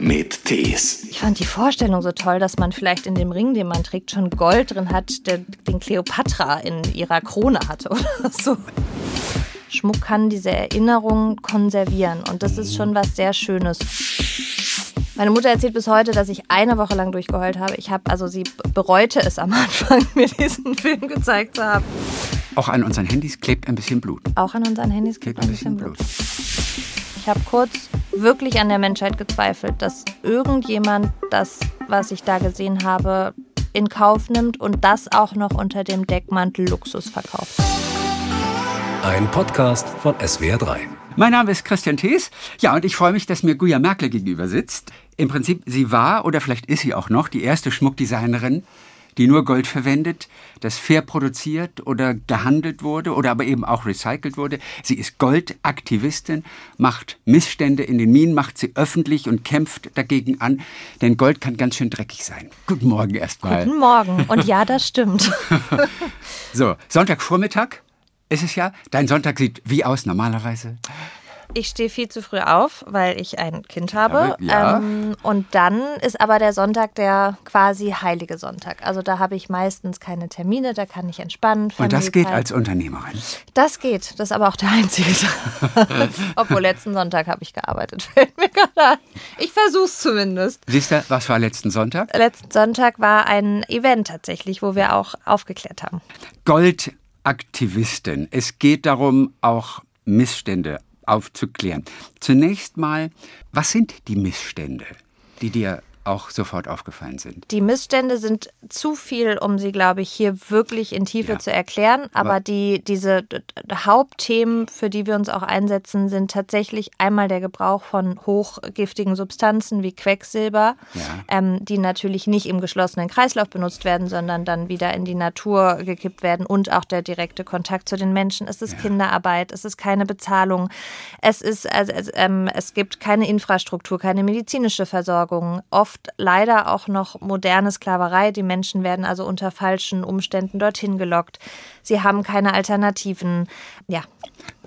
mit Tees. Ich fand die Vorstellung so toll, dass man vielleicht in dem Ring, den man trägt, schon Gold drin hat, der, den Kleopatra in ihrer Krone hatte oder so. Schmuck kann diese Erinnerung konservieren und das ist schon was sehr Schönes. Meine Mutter erzählt bis heute, dass ich eine Woche lang durchgeheult habe. Ich habe, also sie bereute es am Anfang, mir diesen Film gezeigt zu haben. Auch an unseren Handys klebt ein bisschen Blut. Auch an unseren Handys klebt ein bisschen Blut. Ich habe kurz wirklich an der Menschheit gezweifelt, dass irgendjemand das, was ich da gesehen habe, in Kauf nimmt und das auch noch unter dem Deckmantel Luxus verkauft. Ein Podcast von SWR3. Mein Name ist Christian Thees. Ja, und ich freue mich, dass mir Guya Merkel gegenüber sitzt. Im Prinzip, sie war oder vielleicht ist sie auch noch die erste Schmuckdesignerin, die nur Gold verwendet, das fair produziert oder gehandelt wurde oder aber eben auch recycelt wurde. Sie ist Goldaktivistin, macht Missstände in den Minen, macht sie öffentlich und kämpft dagegen an, denn Gold kann ganz schön dreckig sein. Guten Morgen erstmal. Guten Morgen. Und ja, das stimmt. so, Sonntagvormittag ist es ja. Dein Sonntag sieht wie aus normalerweise? Ich stehe viel zu früh auf, weil ich ein Kind habe. Ja. Ähm, und dann ist aber der Sonntag der quasi heilige Sonntag. Also da habe ich meistens keine Termine, da kann ich entspannen. Und das geht als Unternehmerin. Das geht. Das ist aber auch der einzige Tag. Obwohl letzten Sonntag habe ich gearbeitet. Fällt mir gerade ein. Ich versuche es zumindest. Siehst du, was war letzten Sonntag? Letzten Sonntag war ein Event tatsächlich, wo wir auch aufgeklärt haben. Goldaktivistin. Es geht darum, auch Missstände aufzuklären. Zunächst mal, was sind die Missstände, die dir auch sofort aufgefallen sind? Die Missstände sind zu viel, um sie, glaube ich, hier wirklich in Tiefe Ja. zu erklären. Aber, Aber- die, diese Hauptthemen, für die wir uns auch einsetzen, sind tatsächlich einmal der Gebrauch von hochgiftigen Substanzen wie Quecksilber, Ja. ähm, die natürlich nicht im geschlossenen Kreislauf benutzt werden, sondern dann wieder in die Natur gekippt werden und auch der direkte Kontakt zu den Menschen. Es ist Kinderarbeit, es ist keine Bezahlung, es ist, also, es, ähm, es gibt keine Infrastruktur, keine medizinische Versorgung, oft leider auch noch moderne Sklaverei. Die Menschen werden also unter falschen Umständen dorthin gelockt. Sie haben keine Alternativen. Ja,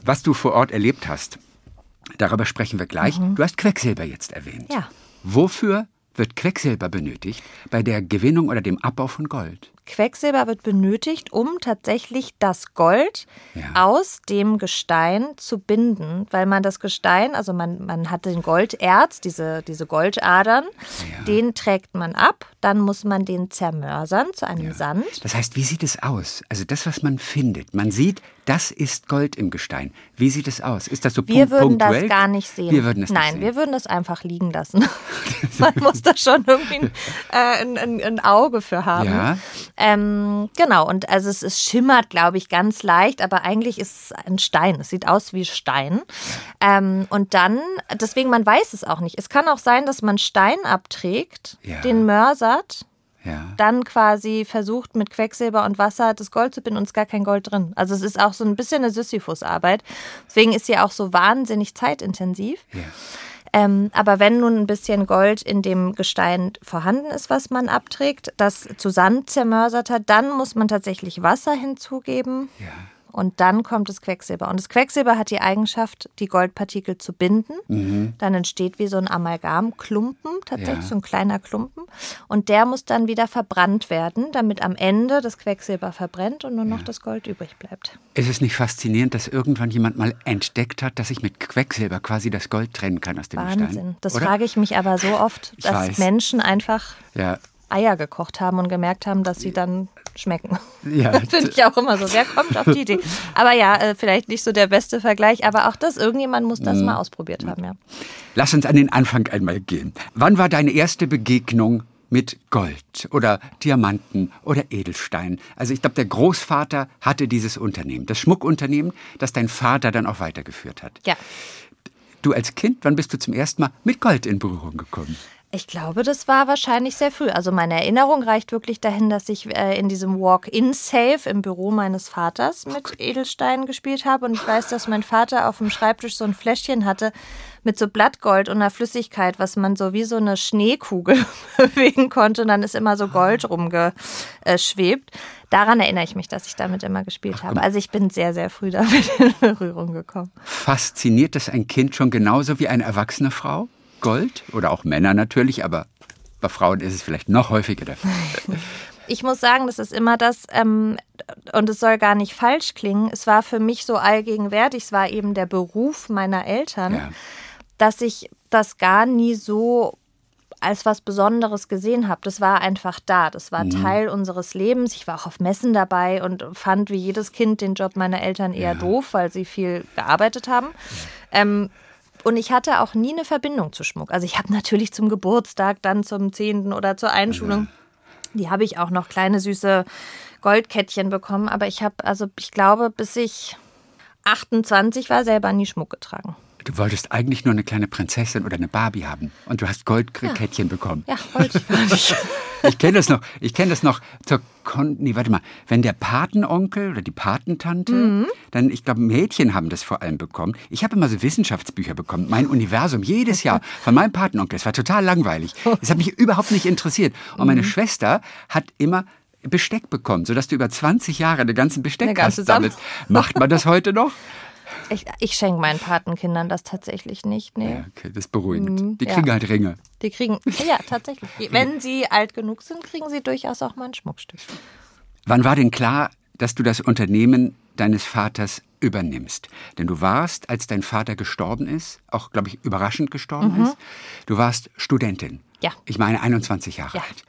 Was du vor Ort erlebt hast, darüber sprechen wir gleich. Du hast Quecksilber jetzt erwähnt. Ja. Wofür wird Quecksilber benötigt bei der Gewinnung oder dem Abbau von Gold? Quecksilber wird benötigt, um tatsächlich das Gold Ja. aus dem Gestein zu binden, weil man das Gestein, also man, man hat den Golderz, diese, diese Goldadern, den trägt man ab, dann muss man den zermörsern zu einem Sand. Das heißt, wie sieht es aus? Also das, was man findet. Man sieht, das ist Gold im Gestein. Wie sieht es aus? Ist das so Wir würden das punktuell? gar nicht sehen. Wir würden es Nein, sehen. wir würden das einfach liegen lassen. Man muss da schon irgendwie ein, äh, ein, ein, ein Auge für haben. Ja. Ähm, genau, und also es, es schimmert, glaube ich, ganz leicht, aber eigentlich ist es ein Stein. Es sieht aus wie Stein. Ähm, und dann, deswegen, man weiß es auch nicht. Es kann auch sein, dass man Stein abträgt, Ja. den mörsert, Ja. dann quasi versucht mit Quecksilber und Wasser das Gold zu binden und es ist gar kein Gold drin. Also es ist auch so ein bisschen eine Sisyphus-Arbeit. Deswegen ist sie auch so wahnsinnig zeitintensiv. Ja. Ähm, aber wenn nun ein bisschen Gold in dem Gestein vorhanden ist, was man abträgt, das zu Sand zermörsert hat, dann muss man tatsächlich Wasser hinzugeben. Ja. Und dann kommt das Quecksilber. Und das Quecksilber hat die Eigenschaft, die Goldpartikel zu binden. Dann entsteht wie so ein Amalgamklumpen, tatsächlich Ja. so ein kleiner Klumpen. Und der muss dann wieder verbrannt werden, damit am Ende das Quecksilber verbrennt und nur noch das Gold übrig bleibt. Ist es nicht faszinierend, dass irgendwann jemand mal entdeckt hat, dass ich mit Quecksilber quasi das Gold trennen kann aus dem Wahnsinn. Gestein? Das Oder? frage ich mich aber so oft, dass. Menschen einfach Ja. Eier gekocht haben und gemerkt haben, dass sie dann schmecken. Ja. Das finde ich auch immer so. Wer kommt auf die Idee? Aber ja, äh, vielleicht nicht so der beste Vergleich, aber auch das, irgendjemand muss Mhm. das mal ausprobiert haben, ja. Lass uns an den Anfang einmal gehen. Wann war deine erste Begegnung mit Gold oder Diamanten oder Edelstein? Also ich glaube, der Großvater hatte dieses Unternehmen, das Schmuckunternehmen, das dein Vater dann auch weitergeführt hat. Ja. Du als Kind, wann bist du zum ersten Mal mit Gold in Berührung gekommen? Ich glaube, das war wahrscheinlich sehr früh. Also meine Erinnerung reicht wirklich dahin, dass ich äh, in diesem Walk-in-Safe im Büro meines Vaters mit Edelsteinen gespielt habe. Und ich weiß, dass mein Vater auf dem Schreibtisch so ein Fläschchen hatte mit so Blattgold und einer Flüssigkeit, was man so wie so eine Schneekugel bewegen konnte. Und dann ist immer so Gold rumgeschwebt. Daran erinnere ich mich, dass ich damit immer gespielt habe. Also ich bin sehr, sehr früh damit in Berührung gekommen. Fasziniert das ein Kind schon genauso wie eine erwachsene Frau? Gold oder auch Männer natürlich, aber bei Frauen ist es vielleicht noch häufiger der Fall. Ich muss sagen, das ist immer das, ähm, und es soll gar nicht falsch klingen, es war für mich so allgegenwärtig, es war eben der Beruf meiner Eltern, Ja. dass ich das gar nie so als was Besonderes gesehen habe. Das war einfach da. Das war Teil unseres Lebens. Ich war auch auf Messen dabei und fand wie jedes Kind den Job meiner Eltern eher doof, weil sie viel gearbeitet haben. Ähm, und ich hatte auch nie eine Verbindung zu Schmuck. Also ich habe natürlich zum Geburtstag, dann zum 10. oder zur Einschulung, die habe ich auch noch kleine süße Goldkettchen bekommen. Aber ich habe, also ich glaube, bis ich 28 war, selber nie Schmuck getragen. Du wolltest eigentlich nur eine kleine Prinzessin oder eine Barbie haben und du hast Goldkettchen bekommen. Ja, wollte ich gar nicht. Ich kenne das noch. Ich kenne das noch zur Kon nee, warte mal, wenn der Patenonkel oder die Patentante, Mhm. dann ich glaube Mädchen haben das vor allem bekommen. Ich habe immer so Wissenschaftsbücher bekommen, mein Universum jedes Jahr von meinem Patenonkel. Es war total langweilig. Es hat mich überhaupt nicht interessiert und Mhm. meine Schwester hat immer Besteck bekommen, sodass du über 20 Jahre den ganzen Besteck ganze hast. Macht man das heute noch? Ich, ich schenke meinen Patenkindern das tatsächlich nicht. Nee. Ja, okay, das ist beruhigend. Die Mhm, ja. kriegen halt Ringe. Die kriegen, ja, tatsächlich. Wenn sie alt genug sind, kriegen sie durchaus auch mal ein Schmuckstück. Wann war denn klar, dass du das Unternehmen deines Vaters übernimmst? Denn du warst, als dein Vater gestorben ist, auch, glaube ich, überraschend gestorben ist, du warst Studentin. Mhm. Ja. Ich meine 21 Jahre Ja. alt.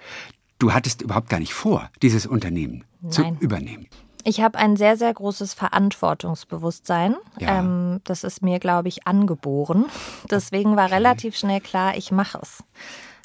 Du hattest überhaupt gar nicht vor, dieses Unternehmen zu Nein. übernehmen. Ich habe ein sehr, sehr großes Verantwortungsbewusstsein. Ja. Ähm, das ist mir, glaube ich, angeboren. Deswegen war relativ schnell klar, ich mache es.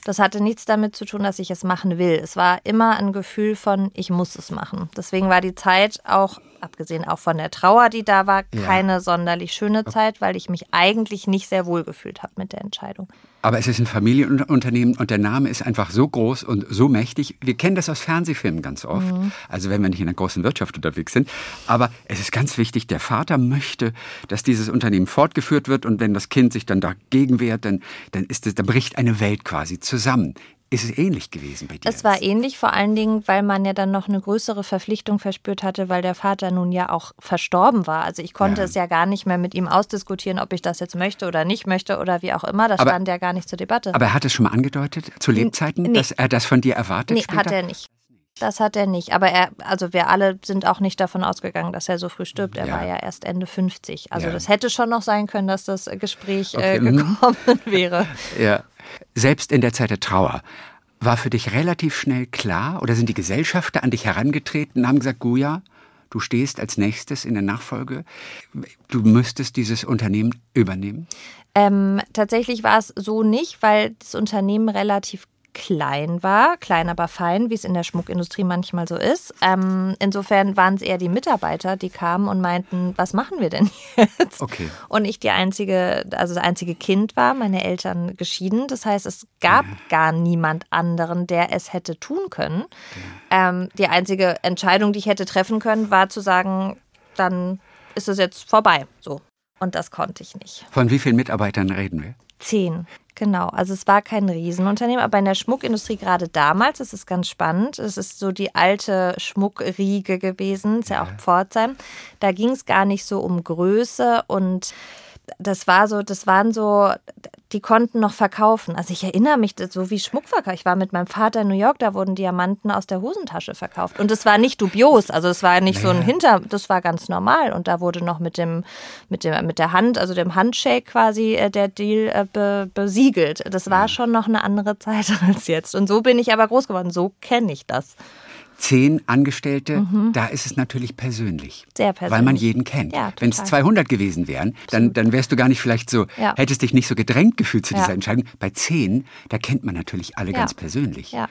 Das hatte nichts damit zu tun, dass ich es machen will. Es war immer ein Gefühl von, ich muss es machen. Deswegen war die Zeit auch, abgesehen auch von der Trauer, die da war, Ja. keine sonderlich schöne Zeit, weil ich mich eigentlich nicht sehr wohl gefühlt habe mit der Entscheidung. Aber es ist ein Familienunternehmen und der Name ist einfach so groß und so mächtig. Wir kennen das aus Fernsehfilmen ganz oft. Mhm. Also wenn wir nicht in der großen Wirtschaft unterwegs sind. Aber es ist ganz wichtig, der Vater möchte, dass dieses Unternehmen fortgeführt wird und wenn das Kind sich dann dagegen wehrt, dann, dann, ist es, dann bricht eine Welt quasi zusammen. Ist es ähnlich gewesen bei dir? Es war ähnlich, vor allen Dingen, weil man ja dann noch eine größere Verpflichtung verspürt hatte, weil der Vater nun ja auch verstorben war. Also ich konnte Ja. es ja gar nicht mehr mit ihm ausdiskutieren, ob ich das jetzt möchte oder nicht möchte oder wie auch immer. Das Aber- stand ja gar nicht zur Debatte. Aber er hat es schon mal angedeutet, zu Lebzeiten, nee. dass er das von dir erwartet nee, später? hat er nicht. Das hat er nicht. Aber er, also wir alle sind auch nicht davon ausgegangen, dass er so früh stirbt. Er Ja. war ja erst Ende 50. Also Ja. das hätte schon noch sein können, dass das Gespräch Okay, äh, gekommen wäre. Ja. Selbst in der Zeit der Trauer. War für dich relativ schnell klar oder sind die Gesellschafter an dich herangetreten und haben gesagt, Guja, du stehst als nächstes in der Nachfolge, du müsstest dieses Unternehmen übernehmen? Ähm, tatsächlich war es so nicht, weil das Unternehmen relativ klein war, klein aber fein, wie es in der Schmuckindustrie manchmal so ist. Ähm, insofern waren es eher die Mitarbeiter, die kamen und meinten, was machen wir denn jetzt? Okay. Und ich die einzige, also das einzige Kind war, meine Eltern geschieden. Das heißt, es gab gar niemand anderen, der es hätte tun können. Ähm, die einzige Entscheidung, die ich hätte treffen können, war zu sagen, dann ist es jetzt vorbei. So. Und das konnte ich nicht. Von wie vielen Mitarbeitern reden wir? Zehn, genau. Also es war kein Riesenunternehmen, aber in der Schmuckindustrie gerade damals, das ist ganz spannend, es ist so die alte Schmuckriege gewesen, ist ja, auch Pforzheim. Da ging es gar nicht so um Größe und das war so, das waren so, die konnten noch verkaufen. Also ich erinnere mich, so wie Schmuckverkauf. Ich war mit meinem Vater in New York, da wurden Diamanten aus der Hosentasche verkauft. Und es war nicht dubios, also es war nicht so ein Hinter, das war ganz normal. Und da wurde noch mit dem, mit dem, mit der Hand, also dem Handshake quasi äh, der Deal äh, be, besiegelt. Das war schon noch eine andere Zeit als jetzt. Und so bin ich aber groß geworden. So kenne ich das. Zehn Angestellte, da ist es natürlich persönlich. Mhm. Sehr Weil man persönlich. jeden kennt. Ja, Wenn es total. 200 gewesen wären, dann, dann wärst du gar nicht vielleicht so, Ja. hättest dich nicht so gedrängt gefühlt zu Ja. dieser Entscheidung. Bei zehn, da kennt man natürlich alle Ja. ganz persönlich. Ja.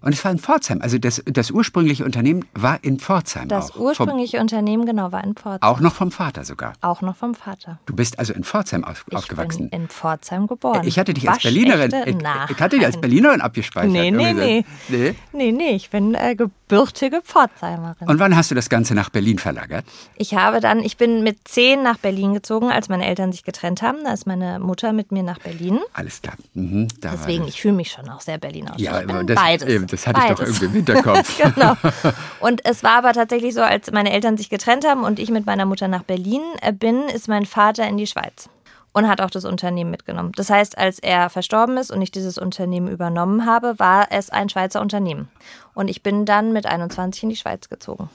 Und es war in Pforzheim. Also das, das ursprüngliche Unternehmen war in Pforzheim Das auch. Vom, ursprüngliche Unternehmen, genau, war in Pforzheim. auch noch vom Vater sogar. Auch noch vom Vater. Du bist also in Pforzheim auf, Ich aufgewachsen. bin in Pforzheim geboren. ich hatte dich als Berlinerin. Ich, ich hatte dich als Berlinerin abgespeichert. Nee, nee, nee. nee. Nee, nee, ich bin äh, gebürtige Pforzheimerin. Und wann hast du das Ganze nach Berlin verlagert? Ich habe dann, ich bin mit zehn nach Berlin gezogen, als meine Eltern sich getrennt haben. Da ist meine Mutter mit mir nach Berlin. Alles klar. Mhm, Deswegen, ich fühle mich schon auch sehr Berliner. Ja, ich bin das, beides. Das hatte ich doch Beides. irgendwie im Hinterkopf. genau. Und es war aber tatsächlich so, als meine Eltern sich getrennt haben und ich mit meiner Mutter nach Berlin äh, bin, ist mein Vater in die Schweiz. und hat auch das Unternehmen mitgenommen. Das heißt, als er verstorben ist und ich dieses Unternehmen übernommen habe, war es ein Schweizer Unternehmen. Und ich bin dann mit 21 in die Schweiz gezogen.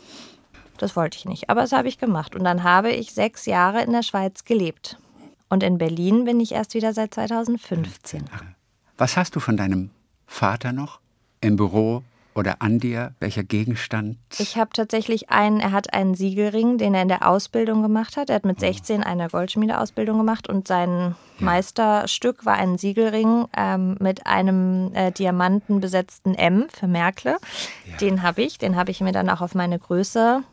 Das wollte ich nicht, aber das habe ich gemacht. Und dann habe ich sechs Jahre in der Schweiz gelebt. Und in Berlin bin ich erst wieder seit 2015. Was hast du von deinem Vater noch im Büro oder an dir? Welcher Gegenstand? Ich habe tatsächlich einen, er hat einen Siegelring, den er in der Ausbildung gemacht hat. Er hat mit 16 eine Goldschmiedeausbildung gemacht und sein ja. Meisterstück war ein Siegelring ähm, mit einem äh, Diamanten besetzten M für Merkle. Ja. Den habe ich, den habe ich mir dann auch auf meine Größe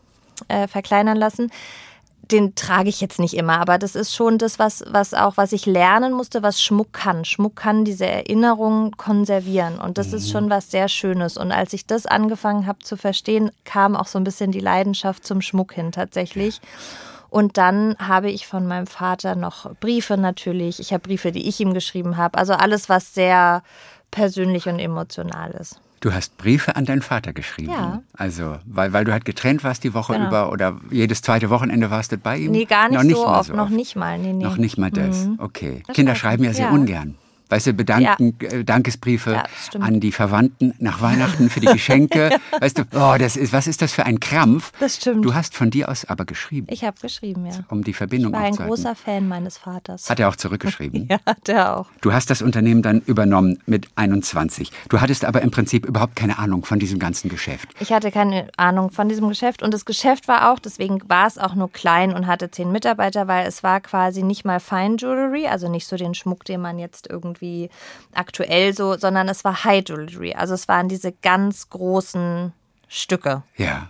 äh, verkleinern lassen den trage ich jetzt nicht immer, aber das ist schon das, was, was auch, was ich lernen musste, was Schmuck kann. Schmuck kann diese Erinnerung konservieren und das mhm. ist schon was sehr Schönes. Und als ich das angefangen habe zu verstehen, kam auch so ein bisschen die Leidenschaft zum Schmuck hin tatsächlich. Und dann habe ich von meinem Vater noch Briefe natürlich. Ich habe Briefe, die ich ihm geschrieben habe. Also alles, was sehr persönlich und emotional ist. Du hast Briefe an deinen Vater geschrieben. Ja. Also, weil, weil du halt getrennt warst die Woche genau. über oder jedes zweite Wochenende warst du bei ihm? Nee, gar nicht, noch nicht so oft, so noch nicht mal. Nee, nee. Noch nicht mal das. Mhm. Okay. Das Kinder schreiben ja sehr ja. ungern. Weißt du, Bedanken, ja. äh, Dankesbriefe ja, an die Verwandten nach Weihnachten für die Geschenke. weißt du, oh, das ist, was ist das für ein Krampf? Das stimmt. Du hast von dir aus aber geschrieben. Ich habe geschrieben, ja. Um die Verbindung Ich war ein großer Fan meines Vaters. Hat er auch zurückgeschrieben? ja, hat er auch. Du hast das Unternehmen dann übernommen mit 21. Du hattest aber im Prinzip überhaupt keine Ahnung von diesem ganzen Geschäft. Ich hatte keine Ahnung von diesem Geschäft und das Geschäft war auch, deswegen war es auch nur klein und hatte zehn Mitarbeiter, weil es war quasi nicht mal Fine Jewelry, also nicht so den Schmuck, den man jetzt irgendwie aktuell so, sondern es war High Jewelry. Also es waren diese ganz großen Stücke. Ja.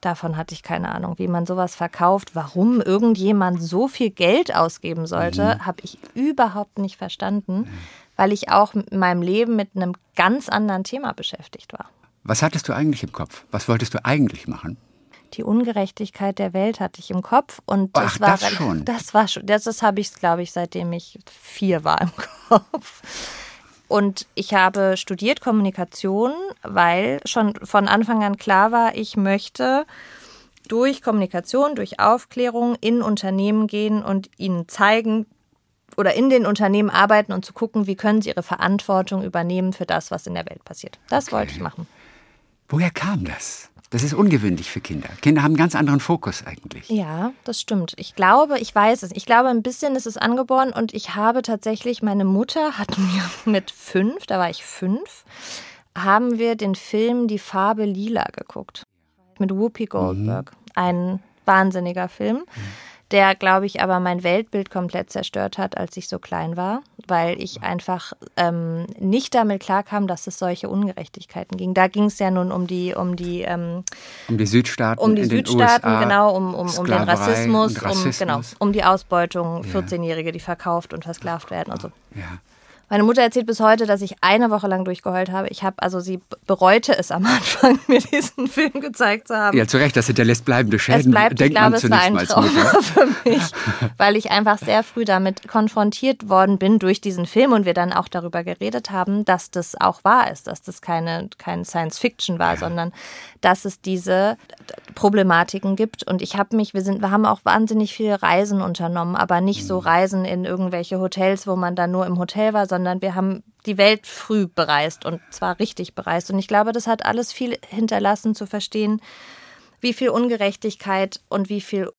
Davon hatte ich keine Ahnung, wie man sowas verkauft. Warum irgendjemand so viel Geld ausgeben sollte, mhm. habe ich überhaupt nicht verstanden, mhm. weil ich auch in meinem Leben mit einem ganz anderen Thema beschäftigt war. Was hattest du eigentlich im Kopf? Was wolltest du eigentlich machen? Die Ungerechtigkeit der Welt hatte ich im Kopf und das Ach, war das schon. Das war schon. Das, das habe ich, glaube ich, seitdem ich vier war im Kopf. Und ich habe studiert Kommunikation, weil schon von Anfang an klar war, ich möchte durch Kommunikation, durch Aufklärung in Unternehmen gehen und ihnen zeigen oder in den Unternehmen arbeiten und zu gucken, wie können sie ihre Verantwortung übernehmen für das, was in der Welt passiert. Das okay. wollte ich machen. Woher kam das? Das ist ungewöhnlich für Kinder. Kinder haben einen ganz anderen Fokus eigentlich. Ja, das stimmt. Ich glaube, ich weiß es. Ich glaube, ein bisschen ist es angeboren und ich habe tatsächlich, meine Mutter hat mir mit fünf, da war ich fünf, haben wir den Film Die Farbe Lila geguckt. Mit Whoopi Goldberg. Mhm. Ein wahnsinniger Film. Mhm der, glaube ich, aber mein Weltbild komplett zerstört hat, als ich so klein war, weil ich einfach ähm, nicht damit klarkam, dass es solche Ungerechtigkeiten ging. Da ging es ja nun um die, um die, ähm, um die Südstaaten, um die Südstaaten, USA, genau, um, um, um den Rassismus, Rassismus, um genau, um die Ausbeutung, 14-Jährige, die verkauft und versklavt werden und so. Ja. Meine Mutter erzählt bis heute, dass ich eine Woche lang durchgeheult habe. Ich habe, also sie bereute es am Anfang, mir diesen Film gezeigt zu haben. Ja, zu Recht, das hinterlässt bleibende Schäden. Es bleibt, Denkt ich glaube, es war ein Trauma für mich, weil ich einfach sehr früh damit konfrontiert worden bin durch diesen Film und wir dann auch darüber geredet haben, dass das auch wahr ist, dass das keine, kein Science Fiction war, ja. sondern dass es diese Problematiken gibt. Und ich habe mich, wir sind, wir haben auch wahnsinnig viele Reisen unternommen, aber nicht so mhm. Reisen in irgendwelche Hotels, wo man dann nur im Hotel war, sondern wir haben die Welt früh bereist und zwar richtig bereist. Und ich glaube, das hat alles viel hinterlassen zu verstehen, wie viel Ungerechtigkeit und wie viel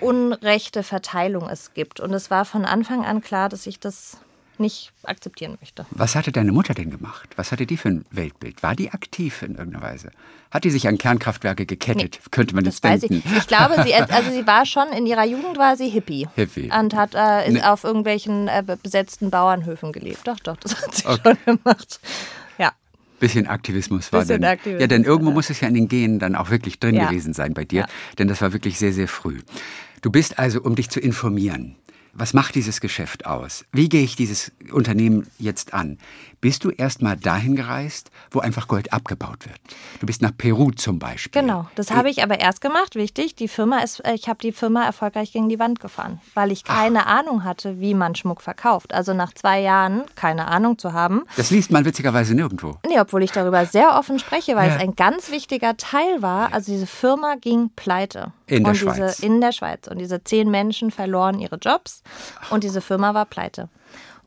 unrechte Verteilung es gibt. Und es war von Anfang an klar, dass ich das nicht akzeptieren möchte. Was hatte deine Mutter denn gemacht? Was hatte die für ein Weltbild? War die aktiv in irgendeiner Weise? Hat die sich an Kernkraftwerke gekettet? Nee, Könnte man das, das denken? Ich. ich. glaube, sie, also sie war schon, in ihrer Jugend war sie Hippie. Hippie. Und hat äh, nee. auf irgendwelchen äh, besetzten Bauernhöfen gelebt. Doch, doch, das hat sie okay. schon gemacht. Ja. Bisschen Aktivismus war Bisschen denn. Aktivismus, ja, denn irgendwo ja. muss es ja in den Genen dann auch wirklich drin ja. gewesen sein bei dir. Ja. Denn das war wirklich sehr, sehr früh. Du bist also, um dich zu informieren, was macht dieses Geschäft aus? Wie gehe ich dieses Unternehmen jetzt an? Bist du erst mal dahin gereist, wo einfach Gold abgebaut wird? Du bist nach Peru zum Beispiel. Genau, das habe ich aber erst gemacht, wichtig. Die Firma ist, äh, ich habe die Firma erfolgreich gegen die Wand gefahren, weil ich keine Ach. Ahnung hatte, wie man Schmuck verkauft. Also nach zwei Jahren keine Ahnung zu haben. Das liest man witzigerweise nirgendwo. Nee, obwohl ich darüber sehr offen spreche, weil ja. es ein ganz wichtiger Teil war. Also diese Firma ging pleite. In der Schweiz. Diese, in der Schweiz. Und diese zehn Menschen verloren ihre Jobs und diese Firma war pleite.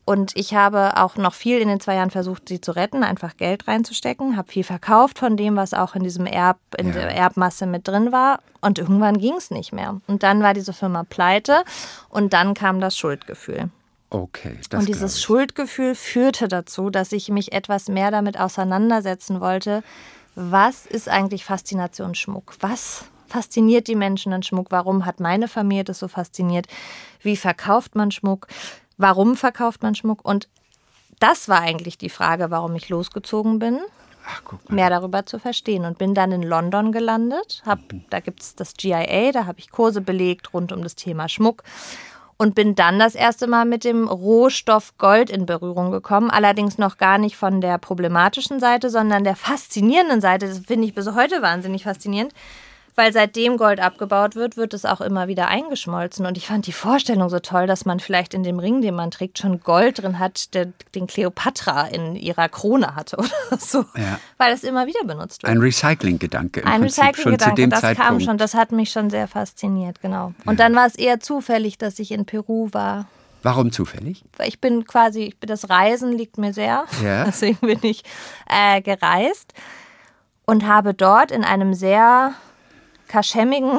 Und ich habe auch noch viel in den zwei Jahren versucht, sie zu retten, einfach Geld reinzustecken, habe viel verkauft von dem, was auch in diesem Erb, in Ja. der Erbmasse mit drin war. Und irgendwann ging es nicht mehr. Und dann war diese Firma pleite und dann kam das Schuldgefühl. Okay, das und dieses. Schuldgefühl führte dazu, dass ich mich etwas mehr damit auseinandersetzen wollte. Was ist eigentlich Faszination Schmuck? Was fasziniert die Menschen an Schmuck? Warum hat meine Familie das so fasziniert? Wie verkauft man Schmuck? Warum verkauft man Schmuck? Und das war eigentlich die Frage, warum ich losgezogen bin Ach, mehr darüber zu verstehen und bin dann in London gelandet. Hab, da gibt es das GIA, da habe ich Kurse belegt rund um das Thema Schmuck und bin dann das erste Mal mit dem Rohstoff Gold in Berührung gekommen. Allerdings noch gar nicht von der problematischen Seite, sondern der faszinierenden Seite. Das finde ich bis heute wahnsinnig faszinierend. Weil seitdem Gold abgebaut wird, wird es auch immer wieder eingeschmolzen. Und ich fand die Vorstellung so toll, dass man vielleicht in dem Ring, den man trägt, schon Gold drin hat, der, den Kleopatra in ihrer Krone hatte oder so. Ja. Weil es immer wieder benutzt wird. Ein Recycling-Gedanke im Ein Prinzip schon zu Recycling-Gedanke, dem das Zeitpunkt. kam schon, das hat mich schon sehr fasziniert, genau. Und dann war es eher zufällig, dass ich in Peru war. Warum zufällig? Weil Ich bin quasi, das Reisen liegt mir sehr. Ja. Deswegen bin ich äh, gereist und habe dort in einem sehr kaschemmigen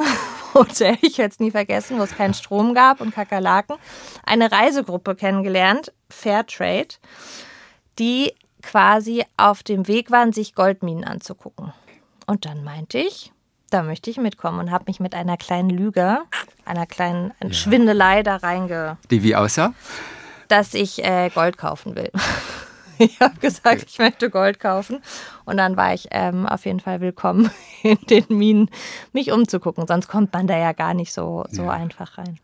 Hotel, ich werde es nie vergessen, wo es keinen Strom gab und Kakerlaken, eine Reisegruppe kennengelernt, Fairtrade, die quasi auf dem Weg waren, sich Goldminen anzugucken. Und dann meinte ich, da möchte ich mitkommen und habe mich mit einer kleinen Lüge, einer kleinen Schwindelei da reinge Die wie aussah? dass ich äh, Gold kaufen will. ich habe gesagt, ich möchte Gold kaufen. Und dann war ich ähm, auf jeden Fall willkommen in den Minen, mich umzugucken. Sonst kommt man da ja gar nicht so, so Ja. einfach rein.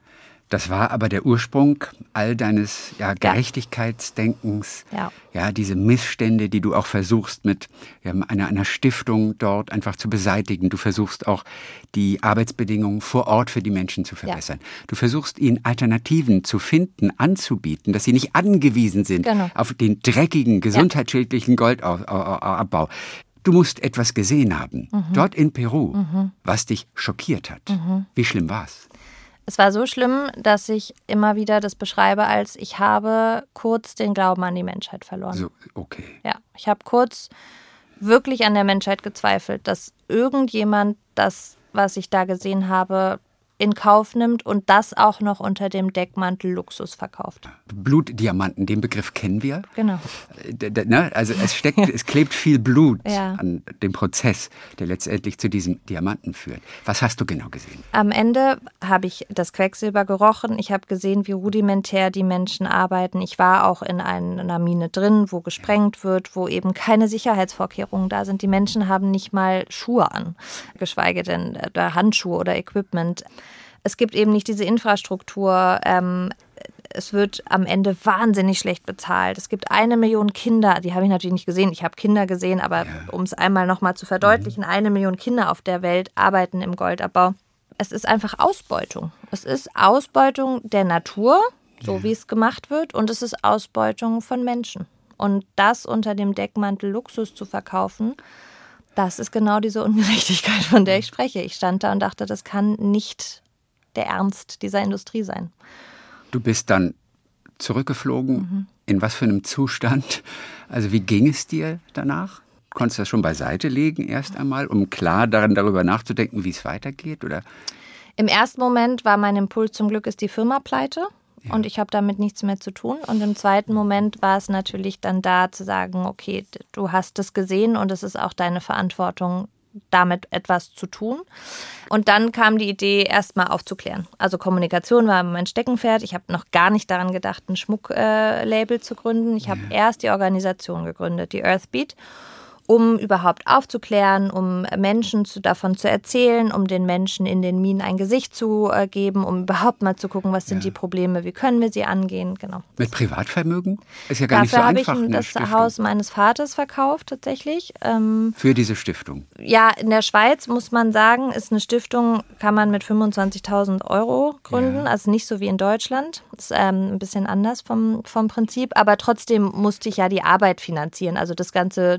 Das war aber der Ursprung all deines ja, Gerechtigkeitsdenkens, Ja. ja, diese Missstände, die du auch versuchst mit ja, einer, einer Stiftung dort einfach zu beseitigen. Du versuchst auch die Arbeitsbedingungen vor Ort für die Menschen zu verbessern. Du versuchst ihnen Alternativen zu finden, anzubieten, dass sie nicht angewiesen sind Genau. auf den dreckigen, gesundheitsschädlichen Goldabbau. Du musst etwas gesehen haben, Mhm. dort in Peru, was dich schockiert hat. Wie schlimm war's? Es war so schlimm, dass ich immer wieder das beschreibe als, ich habe kurz den Glauben an die Menschheit verloren. So, okay. Ja, ich habe kurz wirklich an der Menschheit gezweifelt, dass irgendjemand das, was ich da gesehen habe, in Kauf nimmt und das auch noch unter dem Deckmantel Luxus verkauft. Blutdiamanten, den Begriff kennen wir. Genau. Äh, ne? Also es steckt, es klebt viel Blut Ja. an dem Prozess, der letztendlich zu diesem Diamanten führt. Was hast du genau gesehen? Am Ende habe ich das Quecksilber gerochen. Ich habe gesehen, wie rudimentär die Menschen arbeiten. Ich war auch in einer Mine drin, wo gesprengt wird, wo eben keine Sicherheitsvorkehrungen da sind. Die Menschen haben nicht mal Schuhe an, geschweige denn äh, Handschuhe oder Equipment. Es gibt eben nicht diese Infrastruktur. Ähm, es wird am Ende wahnsinnig schlecht bezahlt. Es gibt eine Million Kinder, die habe ich natürlich nicht gesehen. Ich habe Kinder gesehen, aber um es einmal nochmal zu verdeutlichen, eine Million Kinder auf der Welt arbeiten im Goldabbau. Es ist einfach Ausbeutung. Es ist Ausbeutung der Natur, so wie es gemacht wird, und es ist Ausbeutung von Menschen. Und das unter dem Deckmantel Luxus zu verkaufen, das ist genau diese Ungerechtigkeit, von der ich spreche. Ich stand da und dachte, das kann nicht der Ernst dieser Industrie sein. Du bist dann zurückgeflogen. Mhm. In was für einem Zustand? Also wie ging es dir danach? Konntest du das schon beiseite legen erst einmal, um klar daran darüber nachzudenken, wie es weitergeht? Oder Im ersten Moment war mein Impuls zum Glück ist die Firma pleite und ich habe damit nichts mehr zu tun. Und im zweiten Moment war es natürlich dann da zu sagen, okay, du hast es gesehen und es ist auch deine Verantwortung, damit etwas zu tun. Und dann kam die Idee, erstmal aufzuklären. Also Kommunikation war mein Steckenpferd. Ich habe noch gar nicht daran gedacht, ein Schmucklabel äh, zu gründen. Ich habe erst die Organisation gegründet, die Earthbeat um überhaupt aufzuklären, um Menschen zu, davon zu erzählen, um den Menschen in den Minen ein Gesicht zu äh, geben, um überhaupt mal zu gucken, was sind die Probleme, wie können wir sie angehen, genau. mit Privatvermögen? Ist ja gar Dafür nicht habe so ich einfach. ihm eine das Stiftung. Haus meines Vaters verkauft tatsächlich. Ähm, Für diese Stiftung. ja, in der Schweiz muss man sagen, ist eine Stiftung, kann man mit 25.000 Euro gründen, also nicht so wie in Deutschland. Ist ähm, ein bisschen anders vom, vom Prinzip, aber trotzdem musste ich ja die Arbeit finanzieren, also das ganze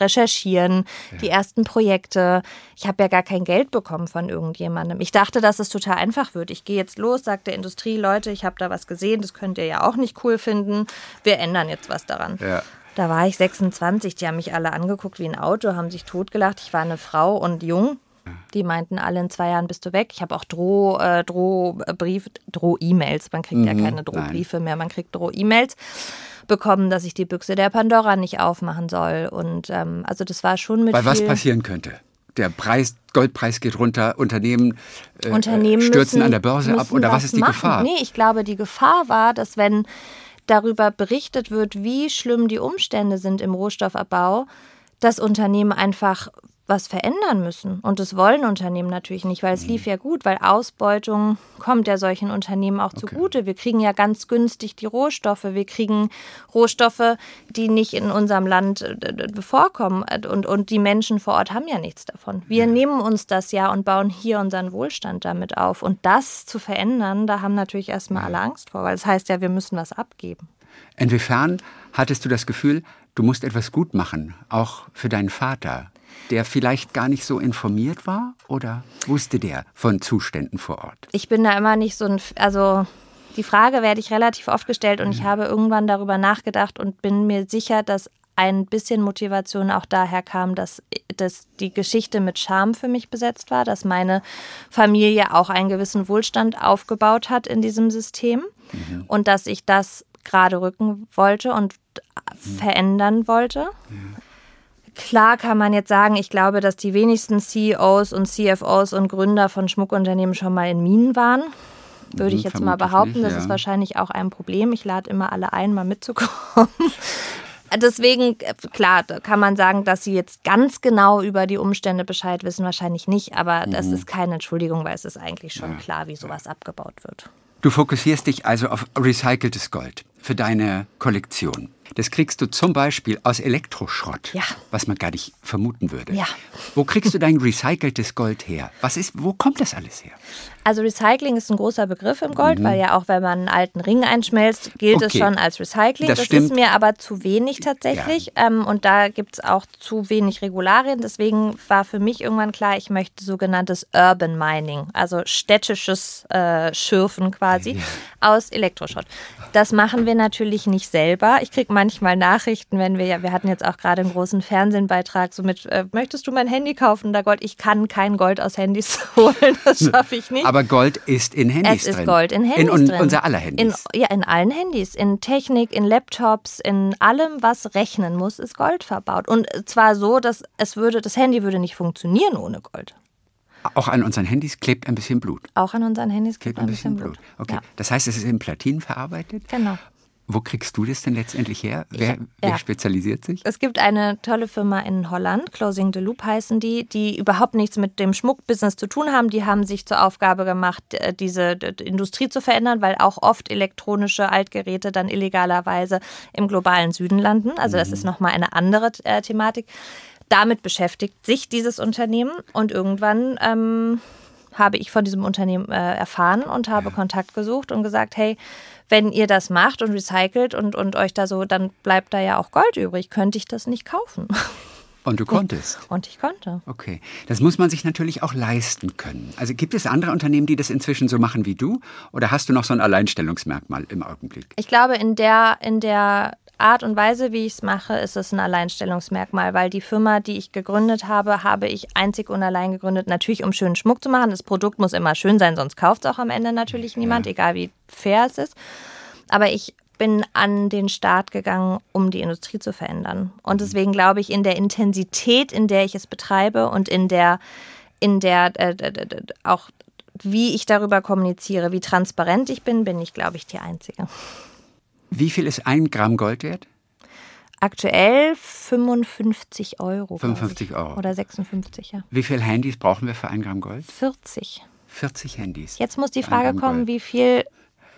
recherchieren, die ersten Projekte. Ich habe ja gar kein Geld bekommen von irgendjemandem. Ich dachte, dass es total einfach wird. Ich gehe jetzt los, sagt der Industrie, Leute, ich habe da was gesehen, das könnt ihr ja auch nicht cool finden. Wir ändern jetzt was daran. Ja. Da war ich 26, die haben mich alle angeguckt wie ein Auto, haben sich totgelacht. Ich war eine Frau und jung. Die meinten alle, in zwei Jahren bist du weg. Ich habe auch Droh, äh, Drohbrief, Droh-E-Mails. Man kriegt ja Mhm, keine Drohbriefe mehr, man kriegt Droh-E-Mails bekommen, dass ich die Büchse der Pandora nicht aufmachen soll. Und ähm, also das war schon mit Weil was passieren könnte? Der Preis, Goldpreis geht runter, Unternehmen, äh, Unternehmen stürzen müssen, an der Börse ab. Oder was ist die machen. Gefahr? Nee, ich glaube, die Gefahr war, dass wenn darüber berichtet wird, wie schlimm die Umstände sind im Rohstoffabbau, dass Unternehmen einfach was verändern müssen. Und das wollen Unternehmen natürlich nicht, weil es lief Mhm. ja gut, weil Ausbeutung kommt ja solchen Unternehmen auch zugute. Wir kriegen ja ganz günstig die Rohstoffe. Wir kriegen Rohstoffe, die nicht in unserem Land äh, vorkommen. Und, und die Menschen vor Ort haben ja nichts davon. Wir nehmen uns das ja und bauen hier unseren Wohlstand damit auf. Und das zu verändern, da haben natürlich erstmal alle Angst vor, weil das heißt ja, wir müssen was abgeben. Inwiefern hattest du das Gefühl, du musst etwas gut machen, auch für deinen Vater, der vielleicht gar nicht so informiert war? Oder wusste der von Zuständen vor Ort? ich bin da immer nicht so ein, also die Frage werde ich relativ oft gestellt und ich habe irgendwann darüber nachgedacht und bin mir sicher, dass ein bisschen Motivation auch daher kam, dass, dass die Geschichte mit Scham für mich besetzt war, dass meine Familie auch einen gewissen Wohlstand aufgebaut hat in diesem System und dass ich das gerade rücken wollte und verändern wollte. Klar kann man jetzt sagen, ich glaube, dass die wenigsten CEOs und CFOs und Gründer von Schmuckunternehmen schon mal in Minen waren. Würde ich Hm, jetzt mal behaupten. das ja. ist wahrscheinlich auch ein Problem. Ich lade immer alle ein, mal mitzukommen. Deswegen, klar, kann man sagen, dass sie jetzt ganz genau über die Umstände Bescheid wissen, wahrscheinlich nicht. Aber das Mhm. ist keine Entschuldigung, weil es ist eigentlich schon klar, wie sowas abgebaut wird. Du fokussierst dich also auf recyceltes Gold für deine Kollektion. Das kriegst du zum Beispiel aus Elektroschrott, Ja. was man gar nicht vermuten würde. Ja. Wo kriegst du dein recyceltes Gold her? Was ist, wo kommt das alles her? Also Recycling ist ein großer Begriff im Gold, weil ja auch wenn man einen alten Ring einschmelzt, gilt es Mhm. Okay. schon als Recycling. Das Das, stimmt. ist mir aber zu wenig tatsächlich. Ähm, und da gibt es auch zu wenig Regularien. Deswegen war für mich irgendwann klar, ich möchte sogenanntes Urban Mining, also städtisches äh, Schürfen quasi aus Elektroschrott. Das machen wir natürlich nicht selber. Ich kriege manchmal Nachrichten, wenn wir ja, wir hatten jetzt auch gerade einen großen Fernsehenbeitrag, so mit, äh, möchtest du mein Handy kaufen? Da Gold, ich kann kein Gold aus Handys holen, das schaffe ich nicht. Aber Gold ist in Handys Es drin. ist Gold in Handys in un drin. unser aller Handys. In, ja, in allen Handys. In Technik, in Laptops, in allem, was rechnen muss, ist Gold verbaut. Und zwar so, dass es würde, das Handy würde nicht funktionieren ohne Gold. Auch an unseren Handys klebt ein bisschen Blut. Auch an unseren Handys Klebt gibt ein bisschen Blut. Okay. Ja, Das heißt, es ist in Platinen verarbeitet? genau. Wo kriegst du das denn letztendlich her? Wer, wer ja. spezialisiert sich? Es gibt eine tolle Firma in Holland, Closing the Loop heißen die, die überhaupt nichts mit dem Schmuckbusiness zu tun haben. Die haben sich zur Aufgabe gemacht, äh, diese Industrie zu verändern, weil auch oft elektronische Altgeräte dann illegalerweise im globalen Süden landen. Also das ist nochmal eine andere äh, Thematik. Damit beschäftigt sich dieses Unternehmen und irgendwann ähm, habe ich von diesem Unternehmen äh, erfahren und habe Kontakt gesucht und gesagt, hey, wenn ihr das macht und recycelt und, und euch da so, dann bleibt da ja auch Gold übrig. Könnte ich das nicht kaufen? Und du konntest. Und ich konnte. Okay, das muss man sich natürlich auch leisten können. Also gibt es andere Unternehmen, die das inzwischen so machen wie du? Oder hast du noch so ein Alleinstellungsmerkmal im Augenblick? Ich glaube, in der, in der Art und Weise, wie ich es mache, ist es ein Alleinstellungsmerkmal, weil die Firma, die ich gegründet habe, habe ich einzig und allein gegründet, natürlich um schönen Schmuck zu machen. Das Produkt muss immer schön sein, sonst kauft es auch am Ende natürlich niemand, egal wie fair es ist. Aber ich bin an den Start gegangen, um die Industrie zu verändern. Und deswegen glaube ich, in der Intensität, in der ich es betreibe und in der, in der äh, auch wie ich darüber kommuniziere, wie transparent ich bin, bin ich, glaube ich, die Einzige. Wie viel ist ein Gramm Gold wert? Aktuell 55 Euro. glaub 55 ich. Euro. Oder 56, ja. Wie viele Handys brauchen wir für ein Gramm Gold? 40. 40 Handys. Jetzt muss die Frage kommen, Gold. wie viel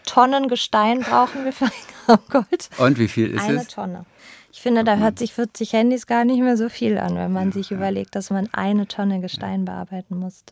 Tonnen Gestein brauchen wir für ein Gramm Gold? Und wie viel ist Eine es? Tonne. Ich finde, da hört sich 40 Handys gar nicht mehr so viel an, wenn man sich überlegt, dass man eine Tonne Gestein bearbeiten muss.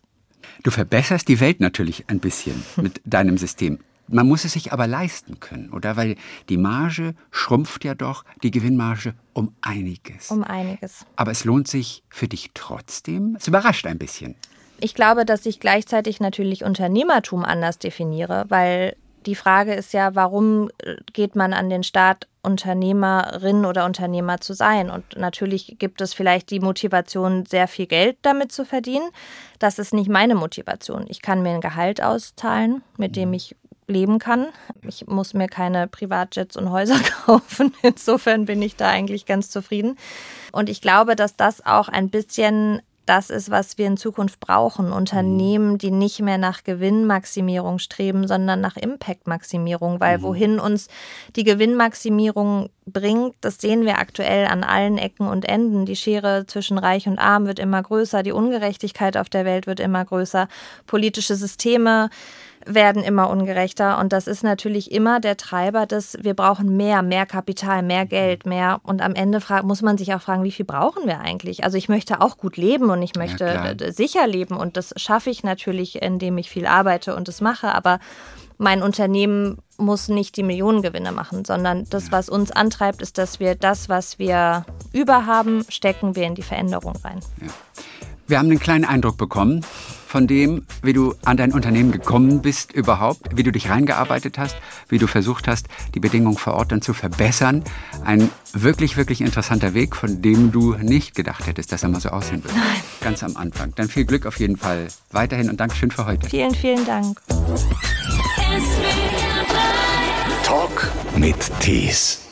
Du verbesserst die Welt natürlich ein bisschen mit deinem System. Man muss es sich aber leisten können, oder? Weil die Marge schrumpft ja doch, die Gewinnmarge um einiges. Um einiges. Aber es lohnt sich für dich trotzdem. Es überrascht ein bisschen. Ich glaube, dass ich gleichzeitig natürlich Unternehmertum anders definiere, weil die Frage ist ja, warum äh, geht man an den Start, Unternehmerin oder Unternehmer zu sein? Und natürlich gibt es vielleicht die Motivation, sehr viel Geld damit zu verdienen. Das ist nicht meine Motivation. Ich kann mir ein Gehalt auszahlen, mit dem ich leben kann. Ich muss mir keine Privatjets und Häuser kaufen. Insofern bin ich da eigentlich ganz zufrieden. Und ich glaube, dass das auch ein bisschen das ist, was wir in Zukunft brauchen. Unternehmen, die nicht mehr nach Gewinnmaximierung streben, sondern nach Impactmaximierung. Weil mhm. wohin uns die Gewinnmaximierung bringt, das sehen wir aktuell an allen Ecken und Enden. Die Schere zwischen Reich und Arm wird immer größer, die Ungerechtigkeit auf der Welt wird immer größer, politische Systeme werden immer ungerechter. Und das ist natürlich immer der Treiber des, wir brauchen mehr, mehr Kapital, mehr Geld, mehr. Und am Ende muss man sich auch fragen, wie viel brauchen wir eigentlich? Also ich möchte auch gut leben und ich möchte ja, sicher leben. Und das schaffe ich natürlich, indem ich viel arbeite und es mache. Aber mein Unternehmen muss nicht die Millionengewinne machen, sondern das, was uns antreibt, ist, dass wir das, was wir überhaben, stecken wir in die Veränderung rein. Ja. Wir haben einen kleinen Eindruck bekommen von dem, wie du an dein Unternehmen gekommen bist überhaupt, wie du dich reingearbeitet hast, wie du versucht hast, die Bedingungen vor Ort dann zu verbessern. Ein wirklich, wirklich interessanter Weg, von dem du nicht gedacht hättest, dass er mal so aussehen würde. Nein. Ganz am Anfang. Dann viel Glück auf jeden Fall weiterhin und Dankeschön für heute. Vielen, vielen Dank. Talk mit Tees.